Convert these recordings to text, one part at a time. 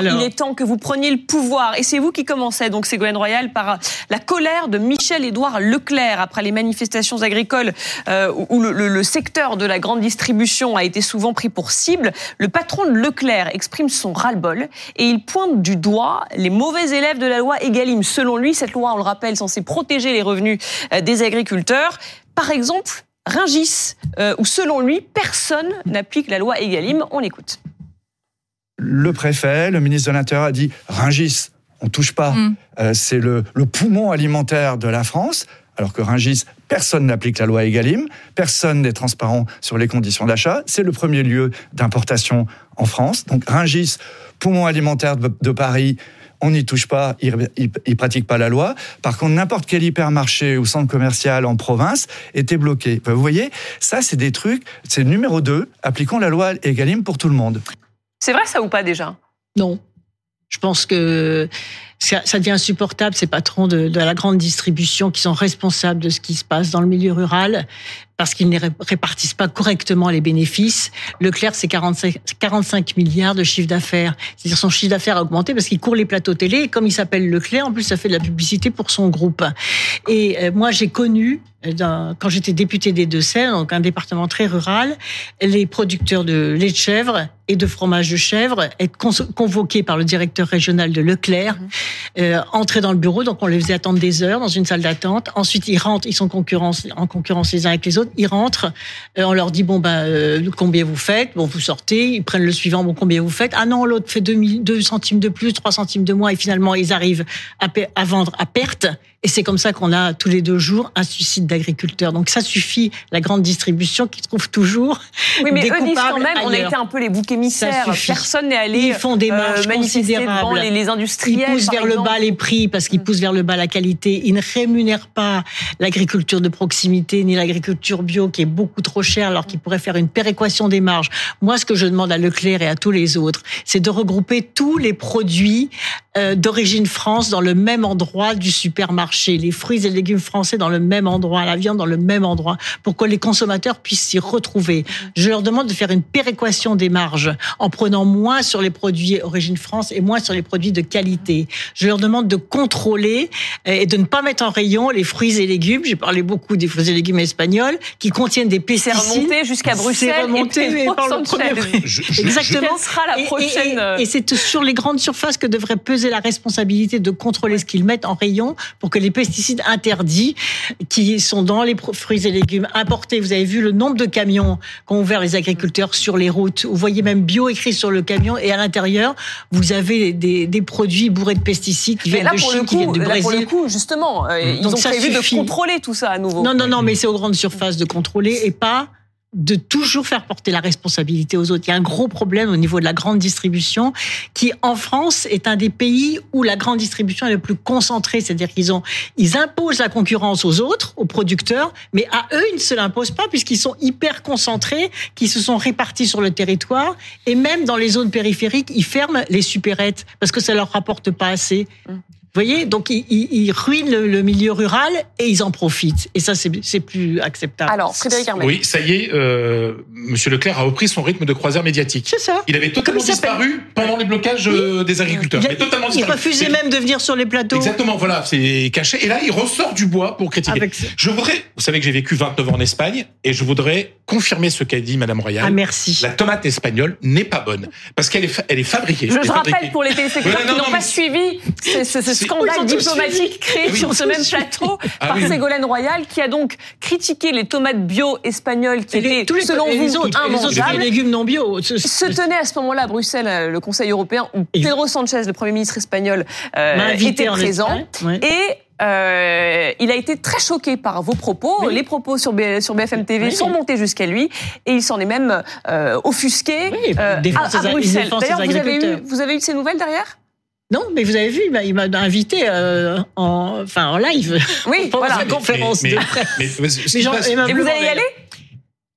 il est temps que vous preniez le pouvoir. Et c'est vous qui commencez, donc Ségolène Royal, par la colère de Michel-Édouard Leclerc après les manifestations agricoles euh, où le, secteur de la grande distribution a été souvent pris pour cible. Le patron de Leclerc exprime son ras-le-bol et il pointe du doigt les mauvais élèves de la loi Egalim. Selon lui, cette loi, on le rappelle, censée protéger les revenus euh, des agriculteurs. Par exemple, Ringis, euh, où selon lui, personne n'applique la loi Egalim. On l'écoute. Le préfet, le ministre de l'Intérieur a dit Ringis, on touche pas. Mm. Euh, c'est le, poumon alimentaire de la France. Alors que Ringis, personne n'applique la loi Egalim, personne n'est transparent sur les conditions d'achat. C'est le premier lieu d'importation en France. Donc Ringis, poumon alimentaire de Paris, on n'y touche pas, ils ne pratiquent pas la loi. Par contre, n'importe quel hypermarché ou centre commercial en province était bloqué. Vous voyez, ça, c'est des trucs, c'est numéro 2, appliquons la loi Egalim pour tout le monde. C'est vrai ça ou pas déjà? Non. Je pense que ça, devient insupportable, ces patrons de, de, la grande distribution qui sont responsables de ce qui se passe dans le milieu rural parce qu'ils ne répartissent pas correctement les bénéfices. Leclerc, c'est 45, 45 milliards de chiffre d'affaires. C'est-à-dire son chiffre d'affaires a augmenté parce qu'il court les plateaux télé. Et comme il s'appelle Leclerc, en plus, ça fait de la publicité pour son groupe. Et euh, moi, j'ai connu, euh, quand j'étais député des Deux-Sèvres, donc un département très rural, les producteurs de lait de chèvre et de fromage de chèvre être convoqués par le directeur régional de Leclerc, mmh. Euh, entrer dans le bureau. Donc, on les faisait attendre des heures dans une salle d'attente. Ensuite, ils rentrent, ils sont en concurrence les uns avec les autres ils rentrent, euh, on leur dit bon ben euh, combien vous faites, bon vous sortez, ils prennent le suivant, bon combien vous faites, ah non l'autre fait 2, centimes de plus, 3 centimes de moins et finalement ils arrivent à vendre à perte et c'est comme ça qu'on a tous les deux jours un suicide d'agriculteurs. Donc ça suffit, la grande distribution qui trouve toujours. Oui, mais eux disent quand même, on a été un peu les boucs émissaires. Personne n'est allé. Ils font des euh, marges considérables. Les, les, industriels. Ils poussent vers le bas les prix parce qu'ils mm. poussent vers le bas la qualité. Ils ne rémunèrent pas l'agriculture de proximité ni l'agriculture bio qui est beaucoup trop chère alors qu'ils pourraient faire une péréquation des marges. Moi, ce que je demande à Leclerc et à tous les autres, c'est de regrouper tous les produits euh, d'origine France dans le même endroit du supermarché, les fruits et légumes français dans le même endroit, la viande dans le même endroit, pour que les consommateurs puissent s'y retrouver. Je leur demande de faire une péréquation des marges en prenant moins sur les produits origine France et moins sur les produits de qualité. Je leur demande de contrôler euh, et de ne pas mettre en rayon les fruits et légumes. J'ai parlé beaucoup des fruits et légumes espagnols qui contiennent des pesticides. C'est remonté jusqu'à Bruxelles. remonté et par le premier. Exactement. sera la prochaine et, et c'est sur les grandes surfaces que devrait peser la responsabilité de contrôler ce qu'ils mettent en rayon pour que les pesticides interdits qui sont dans les fruits et légumes importés, vous avez vu le nombre de camions qu'ont ouvert les agriculteurs sur les routes. Vous voyez même bio écrit sur le camion et à l'intérieur, vous avez des, des, produits bourrés de pesticides qui viennent de Chine, qui viennent du Brésil. pour le coup, justement, euh, ils ont prévu de contrôler tout ça à nouveau. Non, non, non, mais c'est aux grandes surfaces de contrôler et pas de toujours faire porter la responsabilité aux autres. Il y a un gros problème au niveau de la grande distribution qui, en France, est un des pays où la grande distribution est le plus concentrée. C'est-à-dire qu'ils ont, ils imposent la concurrence aux autres, aux producteurs, mais à eux, ils ne se l'imposent pas puisqu'ils sont hyper concentrés, qui se sont répartis sur le territoire et même dans les zones périphériques, ils ferment les supérettes parce que ça leur rapporte pas assez. Vous voyez, donc ils, ruinent le, milieu rural et ils en profitent. Et ça, c'est plus acceptable. Alors, Frédéric Armel. Oui, ça y est, euh, Monsieur Leclerc a repris son rythme de croisière médiatique. C'est ça. Il avait totalement disparu pendant les blocages euh, des agriculteurs. Il, totalement il refusait même de venir sur les plateaux. Exactement, voilà, c'est caché. Et là, il ressort du bois pour critiquer. Je voudrais, vous savez que j'ai vécu 29 ans en Espagne, et je voudrais confirmer ce qu'a dit Madame Royal. Ah, merci. La tomate espagnole n'est pas bonne parce qu'elle est, elle est fabriquée. Je, rappelle pour les téléspectateurs qui n'ont pas suivi ce scandale diplomatique créé sur ce même plateau ah par Ségolène Royal, qui a donc critiqué les tomates bio espagnoles qui étaient, tous les, selon vous, immangeables. Les légumes non bio. Se tenait à ce moment-là à Bruxelles euh, le Conseil européen où Pedro Sanchez, le Premier ministre espagnol, euh, était présent. Et euh, il a été très choqué par vos propos. Les propos sur, sur BFM TV sont montés jusqu'à lui et il s'en est même euh, offusqué euh, à, Bruxelles. D'ailleurs, vous, avez eu, vous avez eu de ces nouvelles derrière? Non, mais vous avez vu, il m'a invité euh, en, enfin, en live. Oui, pour voilà. conférence de presse. Mais, et vous allez y aller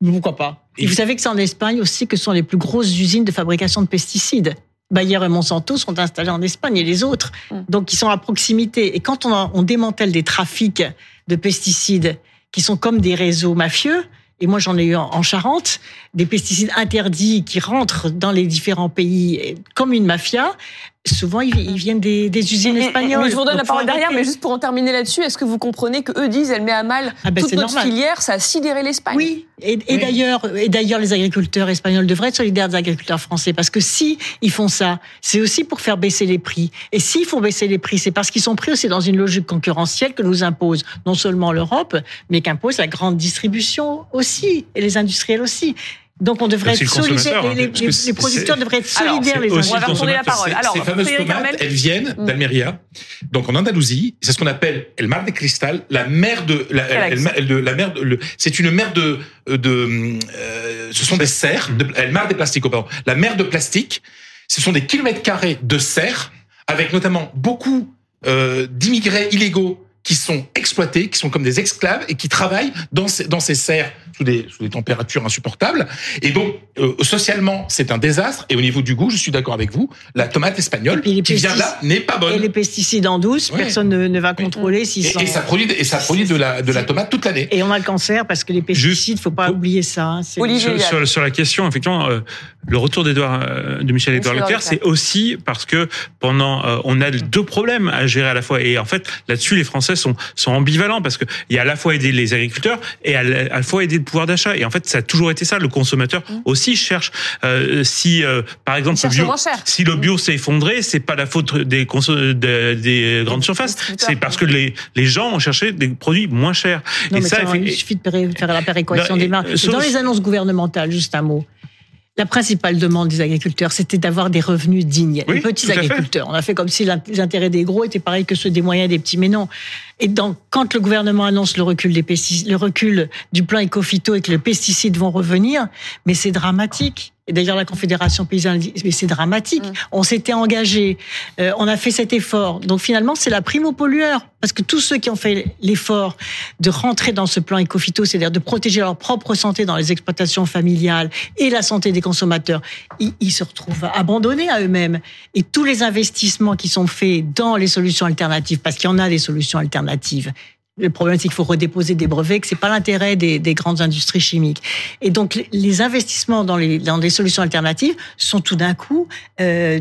Pourquoi pas Et vous savez que c'est en Espagne aussi que sont les plus grosses usines de fabrication de pesticides. Bayer et Monsanto sont installés en Espagne et les autres. Mm. Donc, ils sont à proximité. Et quand on, on démantèle des trafics de pesticides qui sont comme des réseaux mafieux, et moi j'en ai eu en Charente, des pesticides interdits qui rentrent dans les différents pays comme une mafia, souvent ils, viennent des, usines espagnoles. Mais je vous donne la parole derrière, mais juste pour en terminer là-dessus, est-ce que vous comprenez que eux disent elle met à mal ah ben toute notre filière, ça a sidéré l'Espagne Oui, et, d'ailleurs, et d'ailleurs les agriculteurs espagnols devraient être solidaires des agriculteurs français parce que si ils font ça, c'est aussi pour faire baisser les prix. Et s'ils font baisser les prix, c'est parce qu'ils sont pris aussi dans une logique concurrentielle que nous impose non seulement l'Europe, mais qu'impose la grande distribution aussi et les industriels aussi. Donc on devrait être solidaires, les, les, les, producteurs devraient être solidaires les uns. On va retourner la parole. Alors, ces fameuses tomates, elles viennent mm. d'Almeria, donc en Andalousie. C'est ce qu'on appelle El Mar de Cristal, la mer de la, la mer de, c'est une mer de de euh, ce sont des serres, de, El Mar de Plástico, pardon, la mer de plastique. Ce sont des kilomètres carrés de serres avec notamment beaucoup euh, d'immigrés illégaux qui sont exploités, qui sont comme des esclaves et qui travaillent dans ces, dans ces serres sous des, sous des températures insupportables. Et donc, euh, socialement, c'est un désastre. Et au niveau du goût, je suis d'accord avec vous, la tomate espagnole qui vient là n'est pas bonne. Et les pesticides en douce, personne ne, ne, va contrôler s'ils sont... Et, ça produit, et ça produit de la, de la tomate toute l'année. Et on a le cancer parce que les pesticides, il faut pas oublier ça. Hein, sur, sur, sur, la question, effectivement, euh, le retour euh, de Michel Edouard Leclerc, c'est aussi parce que pendant, on a deux problèmes à gérer à la fois. Et en fait, là-dessus, les Français sont, sont ambivalents parce qu'il y a à la fois aider les agriculteurs et à la, fois aider le pouvoir d'achat. Et en fait, ça a toujours été ça. Le consommateur mmh. aussi cherche. Euh, si, euh, par exemple, le bio, si le bio s'est effondré, c'est pas la faute des, des grandes surfaces. C'est parce que les, les gens ont cherché des produits moins chers. et ça, il suffit de faire la péréquation des marques. Dans les annonces gouvernementales, juste un mot. La principale demande des agriculteurs, c'était d'avoir des revenus dignes. les petits agriculteurs. On a fait comme si les intérêts des gros étaient pareils que ceux des moyens des petits, mais non. Et donc, quand le gouvernement annonce le recul des pesticides, le recul du plan éco-phyto et que les pesticides vont revenir, mais c'est dramatique. Et d'ailleurs, la Confédération paysanne dit, mais c'est dramatique. Mm. On s'était engagé, euh, on a fait cet effort. Donc finalement, c'est la prime aux pollueurs. Parce que tous ceux qui ont fait l'effort de rentrer dans ce plan éco-phyto, c'est-à-dire de protéger leur propre santé dans les exploitations familiales et la santé des consommateurs, ils, ils se retrouvent abandonnés à eux-mêmes. Et tous les investissements qui sont faits dans les solutions alternatives, parce qu'il y en a des solutions alternatives, alternatives le problème, c'est qu'il faut redéposer des brevets, que c'est pas l'intérêt des, des, grandes industries chimiques. Et donc, les investissements dans les dans des solutions alternatives sont tout d'un coup euh,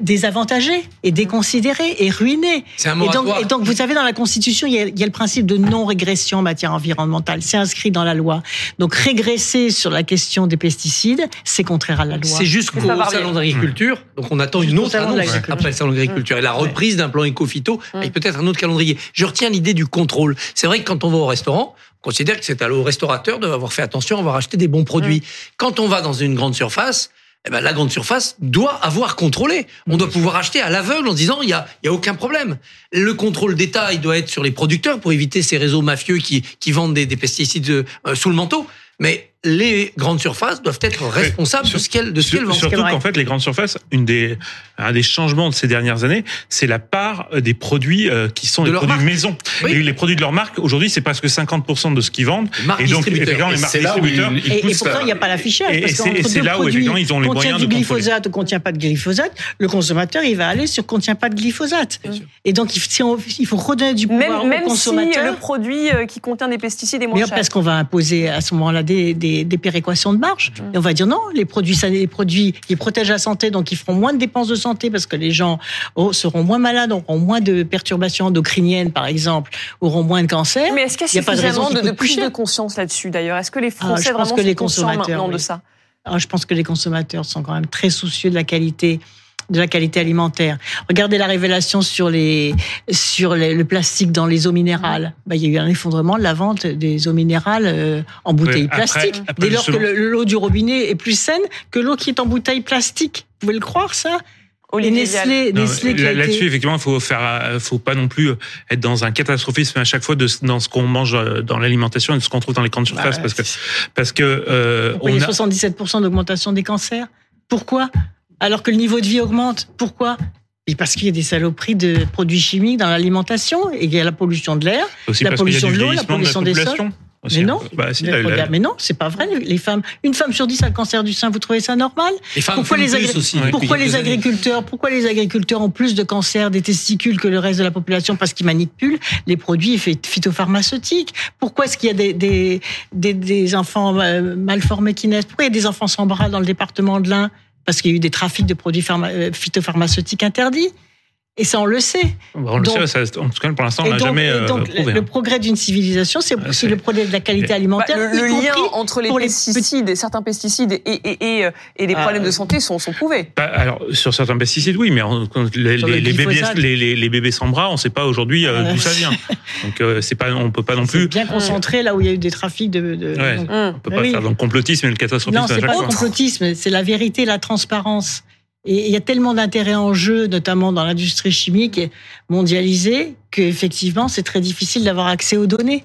désavantagés et déconsidérés et ruinés. Un et, donc, et donc, vous savez, dans la Constitution, il y a, il y a le principe de non-régression en matière environnementale. C'est inscrit dans la loi. Donc, régresser sur la question des pesticides, c'est contraire à la loi. C'est jusqu'au salon d'agriculture. Donc, on attend une autre annonce après le salon d'agriculture et la reprise d'un plan éco-phyto avec peut-être un autre calendrier. Je retiens l'idée du contrôle c'est vrai que quand on va au restaurant, on considère que c'est au restaurateur d'avoir fait attention, avoir acheté des bons produits. Mm. Quand on va dans une grande surface, eh ben, la grande surface doit avoir contrôlé. On doit pouvoir acheter à l'aveugle en disant il y a, y a aucun problème. Le contrôle d'État, il doit être sur les producteurs pour éviter ces réseaux mafieux qui, qui vendent des, des pesticides euh, sous le manteau. Mais les grandes surfaces doivent être responsables de ce qu'elles de ce qu'elles vendent. Surtout qu'en fait, les grandes surfaces, une des un des changements de ces dernières années, c'est la part euh, des produits euh, qui sont des produits maison. Et les produits de leur marque aujourd'hui, c'est presque 50% de ce qu'ils vendent. et donc, effectivement, les marques distributeurs. et, et, pourtant, il n'y a pas l'affichage. Et, c'est là où effectivement ils ont les moyens de du glyphosate ou contient pas de glyphosate, le consommateur il va aller sur contient pas de glyphosate. Et donc il faut redonner du pouvoir même, au consommateur. Même si le produit euh, qui contient des pesticides est moins cher. Parce qu'on va imposer à ce moment-là des des, péréquations de marge. Et on va dire non, les produits, les produits qui protègent la santé, donc ils feront moins de dépenses de santé parce que les gens oh, seront moins malades, auront moins de perturbations endocriniennes, par exemple, auront moins de cancer. Mais est-ce qu'il y a, suffisamment de, de, prise de conscience là-dessus, d'ailleurs? Est-ce que les ah, Français vraiment que les consommateurs, de ça? Ah, Je pense que les consommateurs sont quand même très soucieux de la qualité de la qualité alimentaire. Regardez la révélation sur les sur le plastique dans les eaux minérales. Bah, il y a eu un effondrement de la vente des eaux minérales euh, en bouteilles plastiques. Dès lors que l'eau du robinet est plus saine que l'eau qui est en bouteille plastique. Vous pouvez le croire ça? Nestlé, Nestlé là-dessus, effectivement, il faut faire, faut pas non plus être dans un catastrophisme à chaque fois de, dans ce qu'on mange euh, dans l'alimentation et de ce qu'on trouve dans les grandes surfaces, bah, parce que parce que euh, on, a 77% d'augmentation des cancers? Pourquoi? Alors que le niveau de vie augmente. Pourquoi? Parce qu'il y a des saloperies de produits chimiques dans l'alimentation et il y a la pollution de l'air, la pollution de l'eau, la pollution des sols. Mais non, bah, mais non, c'est pas vrai. Les femmes, une femme sur dix a le cancer du sein. Vous trouvez ça normal? Les pourquoi les, aussi, pourquoi les agriculteurs, pourquoi les agriculteurs ont plus de cancer des testicules que le reste de la population? Parce qu'ils manipulent les produits phytopharmaceutiques Pourquoi est-ce qu'il y a des, des, des, des enfants euh, mal formés qui naissent? Pourquoi il y a des enfants sans bras dans le département de l'Ain? Parce qu'il y a eu des trafics de produits euh, phytopharmaceutiques interdits. Et ça, on le sait. On le sait, ça, en tout cas, pour l'instant, on n'a jamais et donc, euh, prouvé, Le hein. progrès d'une civilisation, c'est aussi le progrès de la qualité alimentaire. Bah, le, lien entre les pesticides et certains pesticides et, et, et, et les ah, problèmes de santé sont, sont prouvés. Bah, alors, sur certains pesticides, oui, mais les, les, les bébés, les, les, bébés sans bras, on ne sait pas aujourd'hui euh, d'où ça vient. Donc, euh, c'est pas, on peut pas non plus. bien concentré là où il y a eu des trafics de. de ouais, donc, on peut pas faire dans le complotisme et le catastrophisme. Non, c'est pas le complotisme, c'est la vérité, la transparence. Et il y a tellement d'intérêts en jeu, notamment dans l'industrie chimique mondialisée, qu'effectivement, c'est très difficile d'avoir accès aux données.